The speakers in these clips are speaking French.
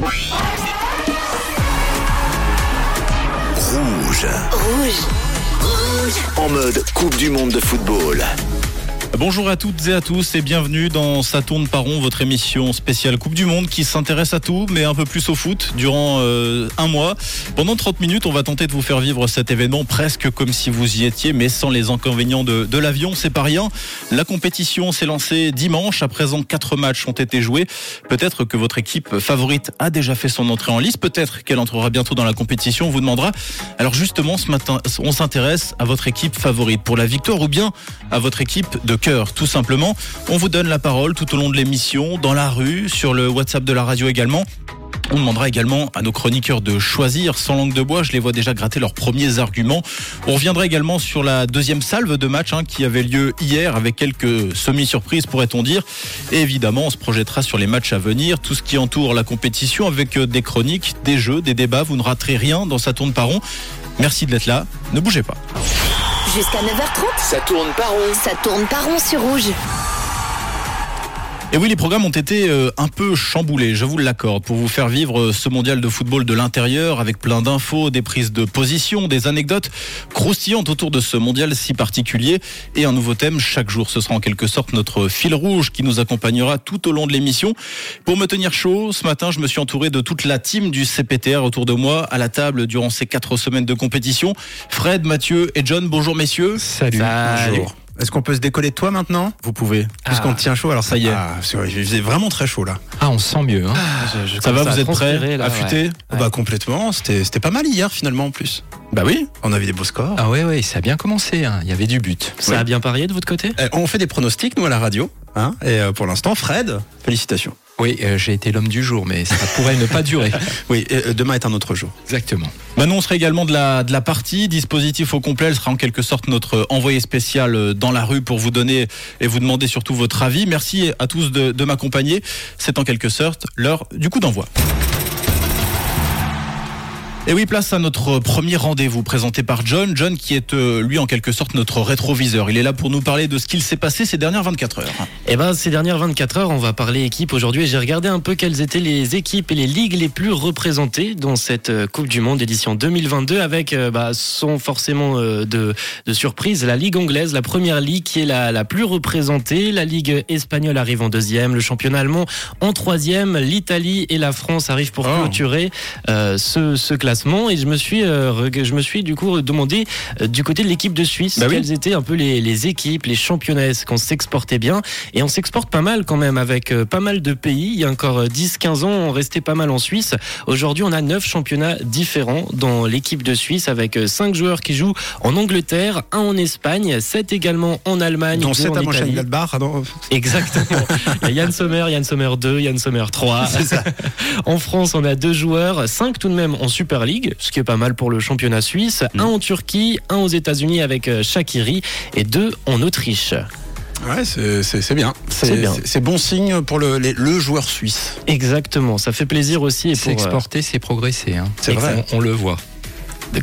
Rouge. Rouge. En mode Coupe du Monde de football. Bonjour à toutes et à tous et bienvenue dans Ça tourne par rond, votre émission spéciale Coupe du Monde qui s'intéresse à tout mais un peu plus au foot durant euh, un mois. Pendant 30 minutes, on va tenter de vous faire vivre cet événement presque comme si vous y étiez mais sans les inconvénients de, de l'avion, c'est pas rien. La compétition s'est lancée dimanche, à présent quatre matchs ont été joués. Peut-être que votre équipe favorite a déjà fait son entrée en liste, peut-être qu'elle entrera bientôt dans la compétition, on vous demandera. Alors justement, ce matin, on s'intéresse à votre équipe favorite pour la victoire ou bien à votre équipe de tout simplement. On vous donne la parole tout au long de l'émission, dans la rue, sur le WhatsApp de la radio également. On demandera également à nos chroniqueurs de choisir sans langue de bois. Je les vois déjà gratter leurs premiers arguments. On reviendra également sur la deuxième salve de match hein, qui avait lieu hier avec quelques semi-surprises pourrait-on dire. Évidemment, on se projettera sur les matchs à venir, tout ce qui entoure la compétition avec euh, des chroniques, des jeux, des débats. Vous ne raterez rien dans sa tourne par. Merci d'être là. Ne bougez pas. Jusqu'à 9h30, Ça tourne par rond. ça tourne par rond sur Rouge. Et oui, les programmes ont été euh, un peu chamboulés, je vous l'accorde, pour vous faire vivre euh, ce mondial de football de l'intérieur avec plein d'infos, des prises de position, des anecdotes croustillantes autour de ce mondial si particulier et un nouveau thème chaque jour. Ce sera en quelque sorte notre fil rouge qui nous accompagnera tout au long de l'émission. Pour me tenir chaud, ce matin, je me suis entouré de toute la team du CPTR autour de moi à la table durant ces quatre semaines de compétition. Fred, Mathieu et John, bonjour messieurs. Salut. Bonjour. Est-ce qu'on peut se décoller de toi maintenant? Vous pouvez. Puisqu'on te tient chaud, alors Ça y est. Ah, faisait vraiment très chaud là. Ah, on se sent mieux. Hein. Ça va, vous êtes prêts Ouais. Bah complètement, c'était c'était pas mal hier finalement en plus. Bah oui. On avait des beaux scores. Ah ouais, ouais, ça a bien commencé. hein. Il y avait du but. Oui. a bien parié de votre côté? Eh, on fait des pronostics nous à la radio. Hein, et euh, pour l'instant, Fred, félicitations. Oui, euh, j'ai été l'homme du jour, mais ça pourrait ne pas durer. Oui, euh, demain est un autre jour. Exactement. Manon sera également de la, de la partie. Dispositif au complet, elle sera en quelque sorte notre envoyé spécial euh, dans la rue pour vous donner et vous demander surtout votre avis. Merci à tous de, de m'accompagner. C'est en quelque sorte l'heure du coup d'envoi. Et oui, place à notre premier rendez-vous présenté par John. John qui est euh, lui en quelque sorte notre rétroviseur. Il est là pour nous parler de ce qu'il s'est passé ces dernières 24 heures. Eh ben, ces dernières 24 heures, on va parler équipe aujourd'hui et j'ai regardé un peu quelles étaient les équipes et les ligues les plus représentées dans cette euh, Coupe du Monde édition 2022 avec, euh, bah, sont forcément de, de surprise, la Ligue anglaise, la première ligue qui est la, la plus représentée. La Ligue espagnole arrive en deuxième, le championnat allemand en troisième, l'Italie et la France arrivent pour Oh. clôturer euh, ce, ce classement et je me suis, euh, je me suis du coup demandé euh, du côté de l'équipe de Suisse Bah oui. quelles étaient un peu les, les équipes, les championnats, est-ce qu'on s'exportait bien et on s'exporte pas mal quand même avec euh, pas mal de pays. Il y a encore euh, 10-15 ans, on restait pas mal en Suisse. Aujourd'hui, on a 9 championnats différents dans l'équipe de Suisse avec 5 joueurs qui jouent en Angleterre, un en Espagne, 7 également en Allemagne, Dont deux 7 en à. Mönchengladbach. ah Exactement. Il y a Yann Sommer, Yann Sommer 2, Yann Sommer 3. en France, on a deux joueurs, 5 tout de même en Super League, ce qui est pas mal pour le championnat suisse. Un en Turquie, un aux États-Unis avec euh, Shakiri et deux en Autriche. Ouais, c'est bien. C'est bien. C'est bon signe pour le, les- le joueur suisse. Exactement, ça fait plaisir aussi. Et pour, euh, S'exporter, c'est progresser. Hein. C'est vrai. On, on le voit.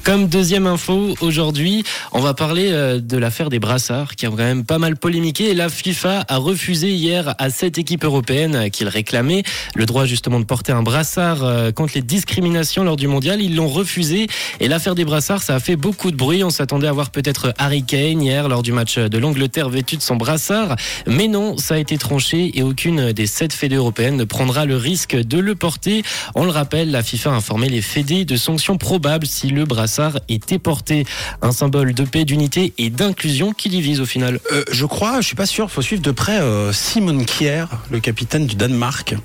Comme deuxième info, aujourd'hui, on va parler euh, de l'affaire des brassards qui a quand même pas mal polémiqué. La FIFA a refusé hier à cette équipe européenne euh, qu'il réclamait le droit justement de porter un brassard euh, contre les discriminations lors du mondial. Ils l'ont refusé. Et l'affaire des brassards, ça a fait beaucoup de bruit. On s'attendait à voir peut-être Harry Kane hier lors du match de l'Angleterre vêtu de son brassard. Mais non, ça a été tranché et aucune des sept fédés européennes ne prendra le risque de le porter. On le rappelle, la FIFA a informé les fédés de sanctions probables si le brassard était porté. Un symbole de paix, d'unité et d'inclusion qui divise au final. Euh, je crois, je suis pas sûr, faut suivre de près euh, Simon Kier, le capitaine du Danemark,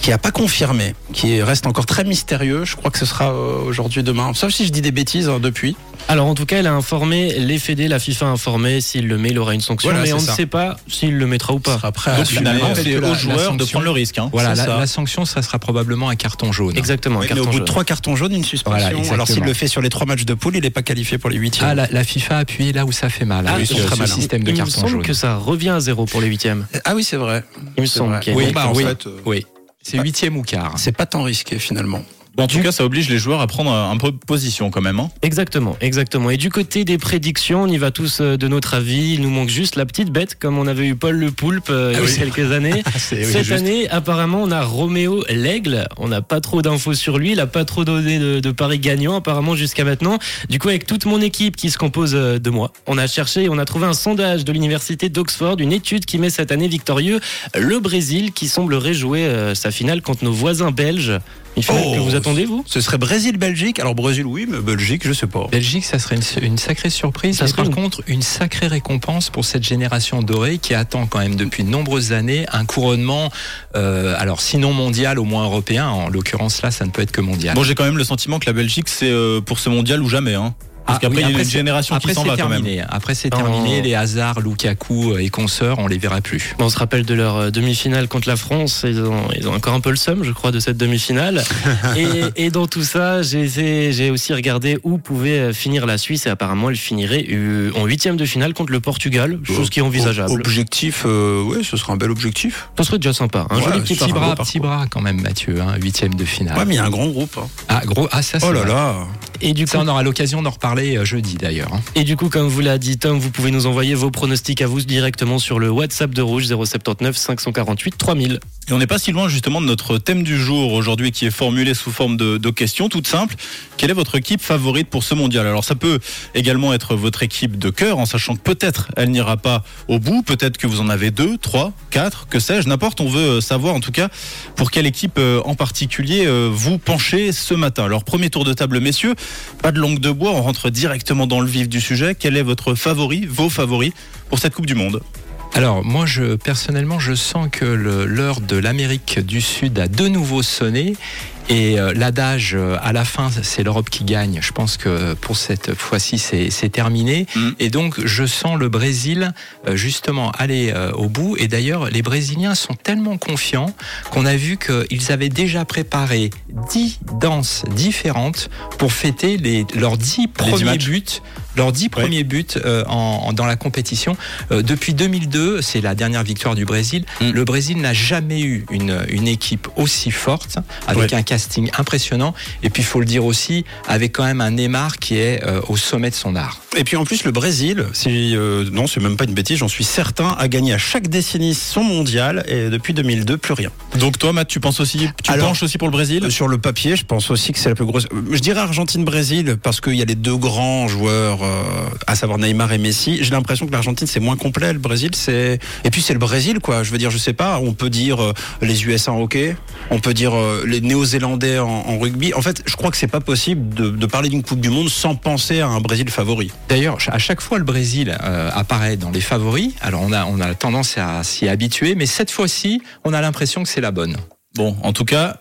qui a pas confirmé, qui reste encore très mystérieux. Je crois que ce sera euh, aujourd'hui, demain. Sauf si je dis des bêtises hein, depuis. Alors en tout cas, elle a informé les fédés, la FIFA a informé s'il le met, il aura une sanction, Voilà, mais on ça. ne sait pas s'il le mettra ou Ce pas. sera prêt à Donc finalement, En fait, c'est aux joueurs de prendre le risque. hein. Voilà, la, ça. la sanction, ça sera probablement un carton jaune. Exactement, un Oui, mais carton au bout jaune. de trois cartons jaunes, une suspension. Voilà, Alors s'il le fait sur les trois matchs de poule, il n'est pas qualifié pour les huitièmes. Ah, la, la FIFA a appuyé là où ça fait mal. Ah, euh, très ce malins. système de il me semble jaune. que ça revient à zéro pour les huitièmes. Ah oui, c'est vrai. Il me semble vrai. qu'il y a- Oui, Oui, bah, en oui. fait, euh, Oui. C'est huitième ou quart. c'est pas tant risqué finalement. Bon, en tout cas, ça oblige les joueurs à prendre un peu de position quand même. hein. Exactement, exactement. Et du côté des prédictions, on y va tous euh, de notre avis. Il nous manque juste la petite bête, comme on avait eu Paul le Poulpe euh, il y a quelques années. Cette année, apparemment, on a Roméo l'Aigle. On n'a pas trop d'infos sur lui. Il n'a pas trop donné de, de paris gagnants, apparemment, jusqu'à maintenant. Du coup, avec toute mon équipe qui se compose euh, de moi, on a cherché, on a trouvé un sondage de l'université d'Oxford, une étude qui met cette année victorieux le Brésil, qui semblerait jouer sa finale contre nos voisins belges. Finale Oh. que vous attendez, vous Ce serait Brésil-Belgique. Alors Brésil, oui, mais Belgique, je sais pas. Belgique, ça serait une, une sacrée surprise. Ça mais serait par une- contre, une sacrée récompense pour cette génération dorée qui attend quand même depuis de nombreuses années un couronnement, euh, alors sinon mondial, au moins européen. En l'occurrence, là, ça ne peut être que mondial. Bon, j'ai quand même le sentiment que la Belgique, c'est euh, pour ce mondial ou jamais. Hein. Parce Ah, qu'après, oui, il y a après, une c'est- génération Après, qui s'en va quand même. terminé. Après, c'est Oh. terminé. Les hasards, Lukaku et consorts, on les verra plus. On se rappelle de leur euh, demi-finale contre la France. Ils ont, ils ont encore un peu le seum, je crois, de cette demi-finale. et, et dans tout ça, j'ai aussi regardé où pouvait euh, finir la Suisse. Et apparemment, elle finirait euh, en huitième de finale contre le Portugal, chose qui est envisageable. Objectif, euh, oui, ce serait un bel objectif. Ça serait déjà sympa. Un Ouais, joli petit Petit un bras, petit bras quand même, Mathieu. Hein, huitième de finale. Ouais, mais il y a un grand groupe. hein. Ah, gros, ah, ça, c'est Oh là là. Et du coup, Ça, on aura l'occasion d'en reparler euh, jeudi d'ailleurs. hein. Et du coup, comme vous l'a dit Tom, vous pouvez nous envoyer vos pronostics à vous directement sur le WhatsApp de Rouge 079 548 3000. Et on n'est pas si loin justement de notre thème du jour aujourd'hui qui est formulé sous forme de, de questions toutes simples. Quelle est votre équipe favorite pour ce mondial? Alors ça peut également être votre équipe de cœur en sachant que peut-être elle n'ira pas au bout, peut-être que vous en avez deux, trois, quatre, que sais-je, n'importe. On veut savoir en tout cas pour quelle équipe euh, en particulier euh, vous penchez ce matin. Alors premier tour de table messieurs, pas de langue de bois, on rentre directement dans le vif du sujet. Quel est votre favori, vos favoris pour cette Coupe du Monde? Alors moi, je personnellement, je sens que l'heure de l'Amérique du Sud a de nouveau sonné. Et euh, l'adage euh, à la fin, c'est l'Europe qui gagne. Je pense que pour cette fois-ci, c'est terminé. Mhm. Et donc, je sens le Brésil euh, justement aller euh, au bout. Et d'ailleurs, les Brésiliens sont tellement confiants qu'on a vu qu'ils avaient déjà préparé dix danses différentes pour fêter les, leurs dix premiers matchs. buts, leurs dix premiers buts euh, en, en- dans la compétition. Euh, depuis 2002, c'est la dernière victoire du Brésil. Mm. Le Brésil n'a jamais eu une, une équipe aussi forte, avec Ouais. un casting impressionnant. Et puis, il faut le dire aussi, avec quand même un Neymar qui est euh, au sommet de son art. Et puis en plus, le Brésil, si, euh, non, c'est même pas une bêtise, j'en suis certain, a gagné à chaque décennie son mondial et depuis 2002, plus rien. Donc toi Matt, tu penses aussi, tu Alors, penches aussi pour le Brésil? Euh, Sur le papier, je pense aussi que c'est la plus grosse. Je dirais Argentine-Brésil parce qu'il y a les deux grands joueurs, à savoir Neymar et Messi. J'ai l'impression que l'Argentine c'est moins complet, le Brésil c'est. Et puis c'est le Brésil quoi. Je veux dire, je sais pas. On peut dire euh, les USA en hockey, on peut dire euh, les Néo-Zélandais en, en rugby. En fait, je crois que c'est pas possible de, de parler d'une Coupe du Monde sans penser à un Brésil favori. D'ailleurs, à chaque fois, le Brésil euh, apparaît dans les favoris. Alors, on a, on a tendance à s'y habituer, mais cette fois-ci, on a l'impression que c'est la bonne. Bon, en tout cas,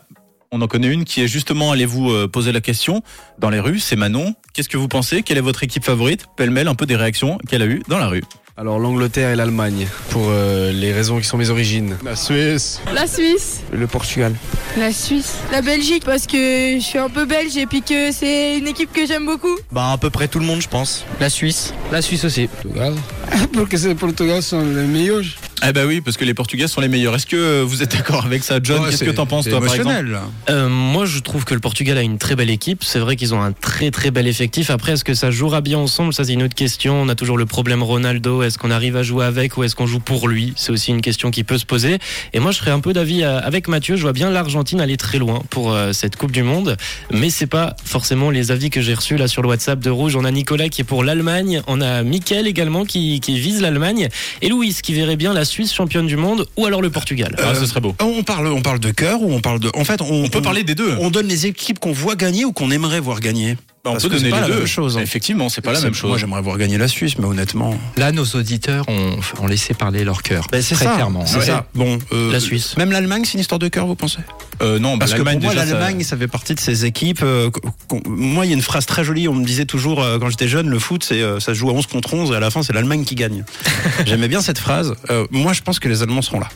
on en connaît une qui est justement, allez-vous euh, poser la question dans les rues, c'est Manon. Qu'est-ce que vous pensez? Quelle est votre équipe favorite? Pêle-mêle un peu des réactions qu'elle a eues dans la rue. Alors l'Angleterre et l'Allemagne, pour euh, les raisons qui sont mes origines. La Suisse. La Suisse, Le Portugal. la Suisse, la Belgique parce que je suis un peu belge et puis que c'est une équipe que j'aime beaucoup. Bah à peu près tout le monde je pense. La Suisse. La Suisse aussi. Portugal. Parce que les Portugais sont les meilleurs. Eh ben oui, parce que les Portugais sont les meilleurs. Est-ce que euh, vous êtes d'accord avec ça, John? Ouais, Qu'est-ce que t'en penses, toi, par exemple? Euh, moi, je trouve que le Portugal a une très belle équipe. C'est vrai qu'ils ont un très très bel effectif. Après, est-ce que ça jouera bien ensemble? Ça, c'est une autre question. On a toujours le problème Ronaldo. Est-ce qu'on arrive à jouer avec ou est-ce qu'on joue pour lui? C'est aussi une question qui peut se poser. Et moi, je serais un peu d'avis euh, avec Mathieu. Je vois bien l'Argentine aller très loin pour euh, cette Coupe du Monde, mais c'est pas forcément les avis que j'ai reçus là sur le WhatsApp de Rouge. On a Nicolas qui est pour l'Allemagne. On a Mickaël également qui, qui vise l'Allemagne et Louis qui verrait bien la Suisse championne du monde ou alors le Portugal. Ah, ce serait beau. On parle, on parle de cœur ou on parle de. En fait, on, On peut parler des deux. On donne les équipes qu'on voit gagner ou qu'on aimerait voir gagner. Bah, on Parce peut donner pas les la deux. même chose, hein. Effectivement, c'est pas la même chose. Moi, j'aimerais voir gagner la Suisse, mais honnêtement. Là, nos auditeurs ont, ont laissé parler leur cœur. Ben, c'est très ça, clairement. C'est Ouais. ça. Bon, euh, La Suisse. Même l'Allemagne, c'est une histoire de cœur, vous pensez? Euh, non, bah, Parce que pour l'Allemagne, moi, ça- l'Allemagne, ça... fait partie de ces équipes. euh, moi, il y a une phrase très jolie. On me disait toujours quand j'étais jeune, le foot, c'est euh, ça se joue à 11 contre 11 et à la fin, c'est l'Allemagne qui gagne. J'aimais bien cette phrase. Euh, moi, je pense que les Allemands seront là.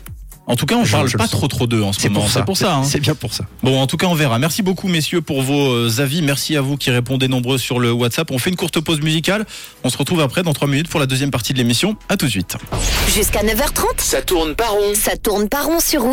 En tout cas, on Je- parle pas trop trop d'eux en ce C'est moment. pour ça. C'est pour ça. hein. C'est bien pour ça. Bon, en tout cas, on verra. Merci beaucoup, messieurs, pour vos euh, avis. Merci à vous qui répondez nombreux sur le WhatsApp. On fait une courte pause musicale. On se retrouve après dans 3 minutes pour la deuxième partie de l'émission. À tout de suite. Jusqu'à 9h30, Ça tourne pas rond. ça tourne pas rond sur rouge.